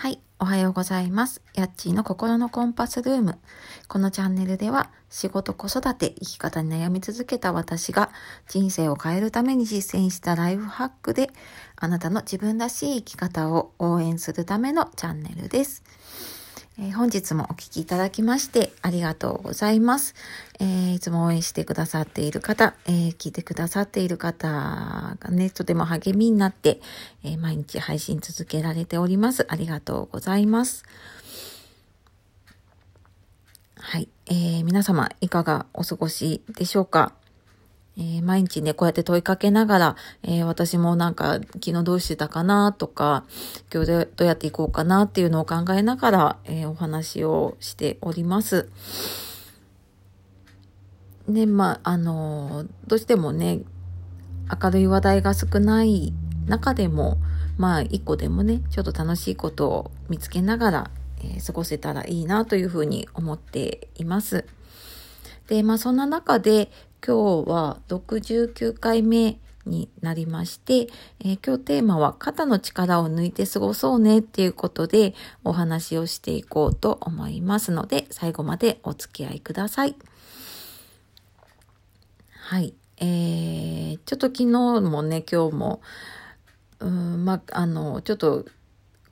はい、おはようございます。やっちーの心のコンパスルーム。このチャンネルでは仕事、子育て、生き方に悩み続けた私が人生を変えるために実践したライフハックであなたの自分らしい生き方を応援するためのチャンネルです。え、本日もお聴きいただきましてありがとうございます。えー、いつも応援してくださっている方、えー、聞いてくださっている方がね、とても励みになって、え毎日配信続けられております。ありがとうございます。はい、え皆様いかがお過ごしでしょうか？えー、毎日ね、こうやって問いかけながら、えー、私もなんか昨日どうしてたかなとか、今日どうやっていこうかなっていうのを考えながら、えー、お話をしております。で、まあ、あのどうしてもね、明るい話題が少ない中でも、まあ、一個でもね、ちょっと楽しいことを見つけながら、え過ごせたらいいなというふうに思っています。で、まあそんな中で今日は69回目になりまして、えー、今日テーマは肩の力を抜いて過ごそうねっていうことでお話をしていこうと思いますので最後までお付き合いください。はい。えー、ちょっと昨日もね、今日も、うん、まあ、の、ちょっと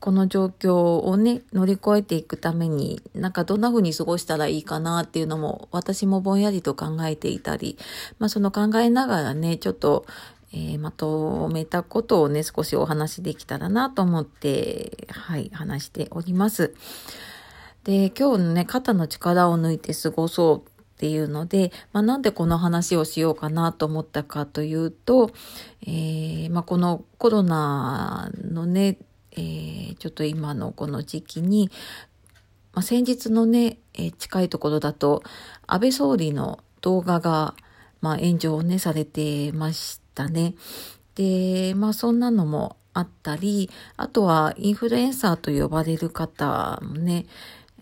この状況をね、乗り越えていくために、なんかどんな風に過ごしたらいいかなっていうのも、私もぼんやりと考えていたり、まあその考えながらね、ちょっと、えー、まとめたことをね、少しお話できたらなと思って、はい、話しております。で、今日のね、肩の力を抜いて過ごそうっていうので、まあ、なんでこの話をしようかなと思ったかというと、えー、まあ、このコロナのね、えー、ちょっと今のこの時期に、まあ、先日のね、え、近いところだと、安倍総理の動画が、まあ、炎上をね、されてましたね。で、まあ、そんなのもあったり、あとはインフルエンサーと呼ばれる方もね、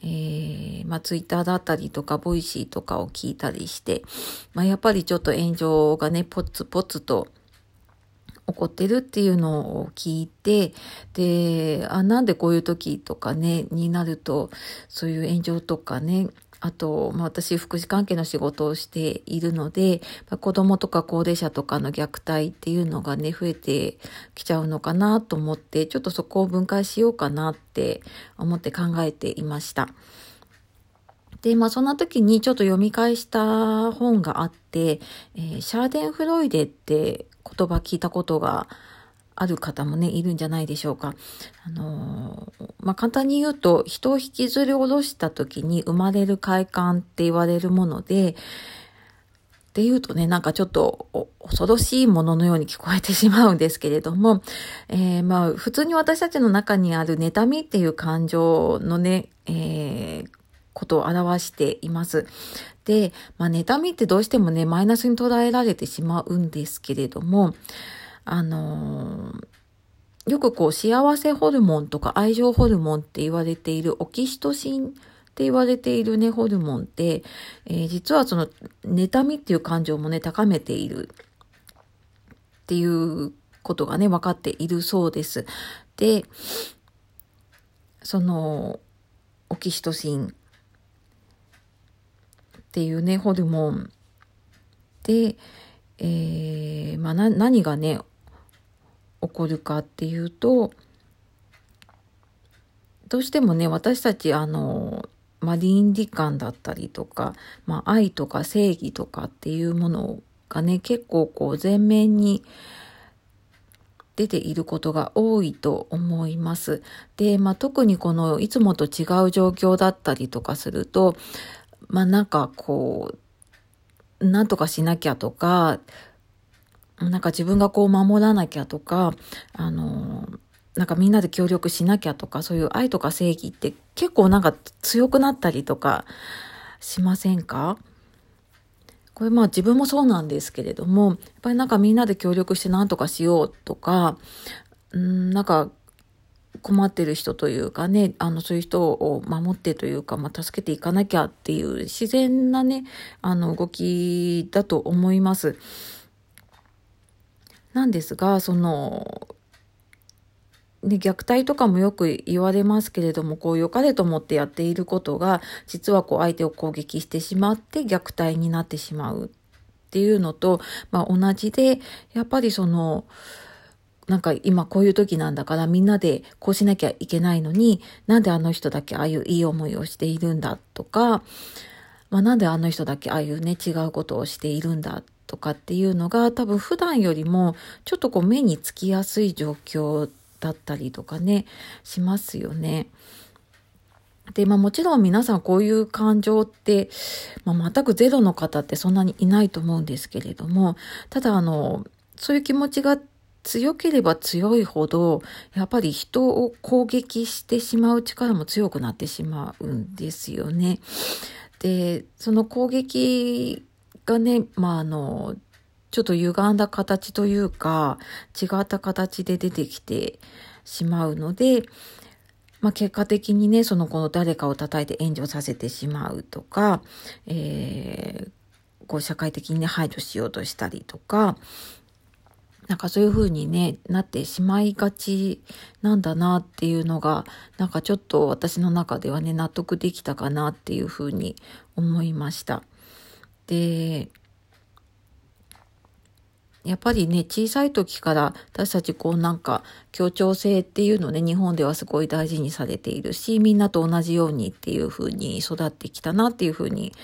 えー、まあ、ツイッターだったりとか、 Voicy とかを聞いたりして、まあ、やっぱりちょっと炎上がね、ポツポツと、起こってるっていうのを聞いて、で、あ、なんでこういう時とかね、になると、そういう炎上とかね、あと、まあ、私、福祉関係の仕事をしているので、まあ、子供とか高齢者とかの虐待っていうのがね、増えてきちゃうのかなと思って、ちょっとそこを分解しようかなって思って考えていました。で、まあそんな時にちょっと読み返した本があって、えー、シャーデン・フロイデって言葉聞いたことがある方もね、いるんじゃないでしょうか。あのー、まあ、簡単に言うと、人を引きずり下ろした時に生まれる快感って言われるもので、って言うとね、なんかちょっと恐ろしいもののように聞こえてしまうんですけれども、えー、まあ、普通に私たちの中にある妬みっていう感情のね、えー、ことを表しています。で、まあ、妬みってどうしてもね、マイナスに捉えられてしまうんですけれども、あのー、よくこう、幸せホルモンとか愛情ホルモンって言われているオキシトシンって言われているね、ホルモンって、えー、実はその、妬みっていう感情もね、高めているっていうことがね、分かっているそうです。で、その、オキシトシンっていうね、ホルモンで、えー、まあ、何がね、起こるかっていうと、どうしてもね、私たち、あの、まあ、倫理観だったりとか、まあ、愛とか正義とかっていうものがね、結構こう前面に出ていることが多いと思います。で、まあ、特にこのいつもと違う状況だったりとかすると、まあなんかこう、なんとかしなきゃとか、なんか自分がこう守らなきゃとか、あの、なんかみんなで協力しなきゃとか、そういう愛とか正義って結構なんか強くなったりとかしませんか？これまあ自分もそうなんですけれども、やっぱりなんかみんなで協力して何とかしようとか、うん、なんか困ってる人というかね、あの、そういう人を守ってというか、まあ、助けていかなきゃっていう自然なね、あの、動きだと思います。なんですが、その、ね、虐待とかもよく言われますけれども、こう良かれと思ってやっていることが、実はこう相手を攻撃してしまって虐待になってしまうっていうのと、まあ同じで、やっぱりその、なんか今こういう時なんだからみんなでこうしなきゃいけないのに、なんであの人だけああいういい思いをしているんだとか、まあなんであの人だけああいうね違うことをしているんだとかっていうのが多分普段よりもちょっとこう目につきやすい状況だったりとかね、しますよね。で、まあもちろん皆さんこういう感情って、まあ、全くゼロの方ってそんなにいないと思うんですけれども、ただあの、そういう気持ちが強ければ強いほど、やっぱり人を攻撃してしまう力も強くなってしまうんですよね。で、その攻撃がね、まああの、ちょっと歪んだ形というか、違った形で出てきてしまうので、まあ、結果的にね、そのこの誰かを叩いて援助させてしまうとか、えー、こう社会的にね、排除しようとしたりとか、なんかそういう風にね、なってしまいがちなんだなっていうのが、なんかちょっと私の中ではね、納得できたかなっていう風に思いました。で、やっぱりね、小さい時から私たちこうなんか協調性っていうのね、日本ではすごい大事にされているし、みんなと同じようにっていう風に育ってきたなっていう風に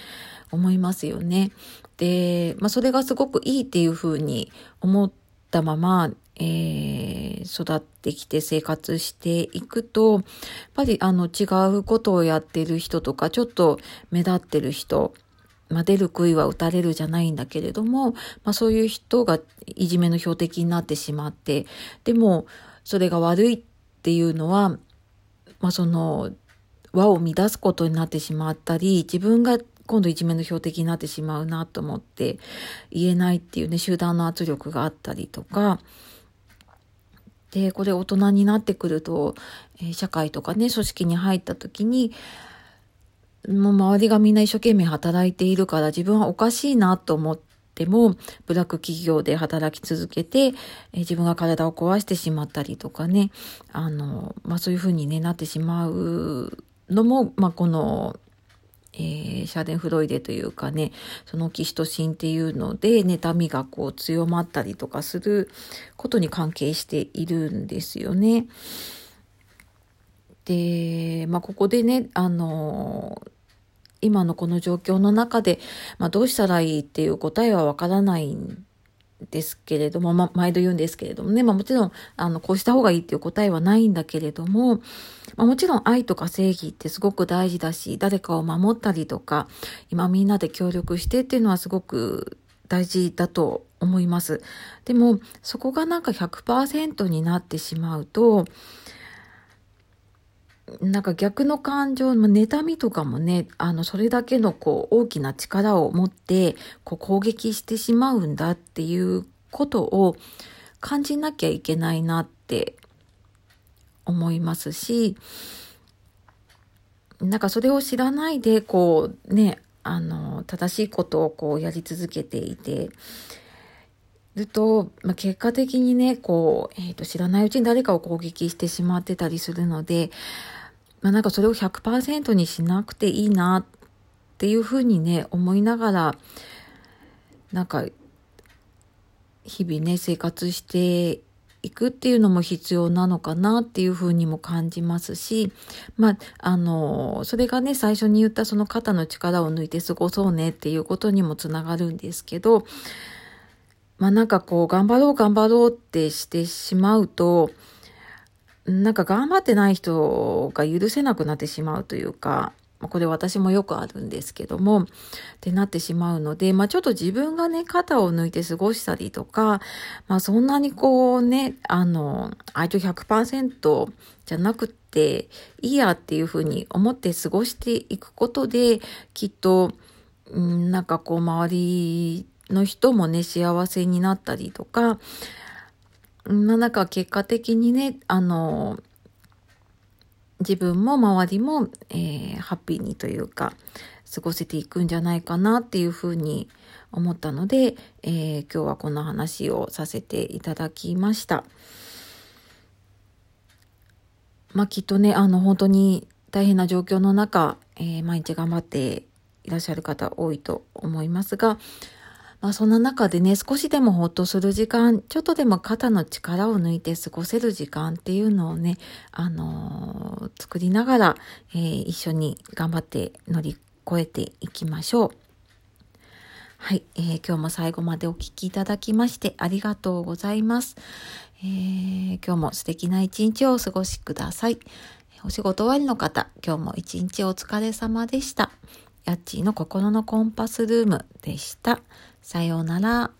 思いますよね。で、まあそれがすごくいいっていう風に思ったまま、えー、育ってきて生活していくと、やっぱりあの違うことをやってる人とか、ちょっと目立ってる人、まあ、出る杭は打たれるじゃないんだけれども、まあ、そういう人がいじめの標的になってしまって、でも、それが悪いっていうのは、まあ、その、輪を乱すことになってしまったり、自分が今度いじめの標的になってしまうなと思って言えないっていうね、集団の圧力があったりとか、で、これ大人になってくると、え、社会とかね、組織に入った時に、もう周りがみんな一生懸命働いているから自分はおかしいなと思っても、ブラック企業で働き続けて、え自分が体を壊してしまったりとかね、あの、まあそういうふうに、ね、なってしまうのも、まあこの、えー、シャーデンフロイデというかね、そのキシトシンっていうので、妬みがこう強まったりとかすることに関係しているんですよね。で、まあ、ここでね、あの、今のこの状況の中で、まあ、どうしたらいいっていう答えはわからないんですけれども、ま、毎度言うんですけれどもね、まあ、もちろん、あの、こうした方がいいっていう答えはないんだけれども、まあ、もちろん愛とか正義ってすごく大事だし、誰かを守ったりとか、今みんなで協力してっていうのはすごく大事だと思います。でも、そこがなんか100%になってしまうと、なんか逆の感情、まあ、妬みとかもね、あの、それだけのこう、大きな力を持って、こう、攻撃してしまうんだっていうことを感じなきゃいけないなって思いますし、なんかそれを知らないで、こう、ね、あの、正しいことをこう、やり続けていて、ると、まあ、結果的にね、こう、えっ、ー、と、知らないうちに誰かを攻撃してしまってたりするので、まあなんかそれを100%にしなくていいなっていうふうにね、思いながら、なんか、日々ね、生活していくっていうのも必要なのかなっていうふうにも感じますし、まあ、あの、それがね、最初に言ったその肩の力を抜いて過ごそうねっていうことにもつながるんですけど、まあなんかこう、頑張ろう頑張ろうってしてしまうと、なんか頑張ってない人が許せなくなってしまうというか、これ私もよくあるんですけども、ってなってしまうので、まあちょっと自分がね、肩を抜いて過ごしたりとか、まあそんなにこうね、あの、愛情100%じゃなくていいやっていうふうに思って過ごしていくことで、きっと、んなんかこう周りの人もね、幸せになったりとか、まあなんか結果的にね、あの、自分も周りも、えー、ハッピーにというか、過ごせていくんじゃないかなっていうふうに思ったので、えー、今日はこの話をさせていただきました。まあきっとね、あの本当に大変な状況の中、えー、毎日頑張っていらっしゃる方多いと思いますが、まあそんな中でね、少しでもほっとする時間、ちょっとでも肩の力を抜いて過ごせる時間っていうのをね、あのー、作りながら、えー、一緒に頑張って乗り越えていきましょう。はい、えー、今日も最後までお聴きいただきましてありがとうございます。えー、今日も素敵な一日をお過ごしください。お仕事終わりの方、今日も一日お疲れ様でした。やっちーの心のコンパスルームでした。さようなら。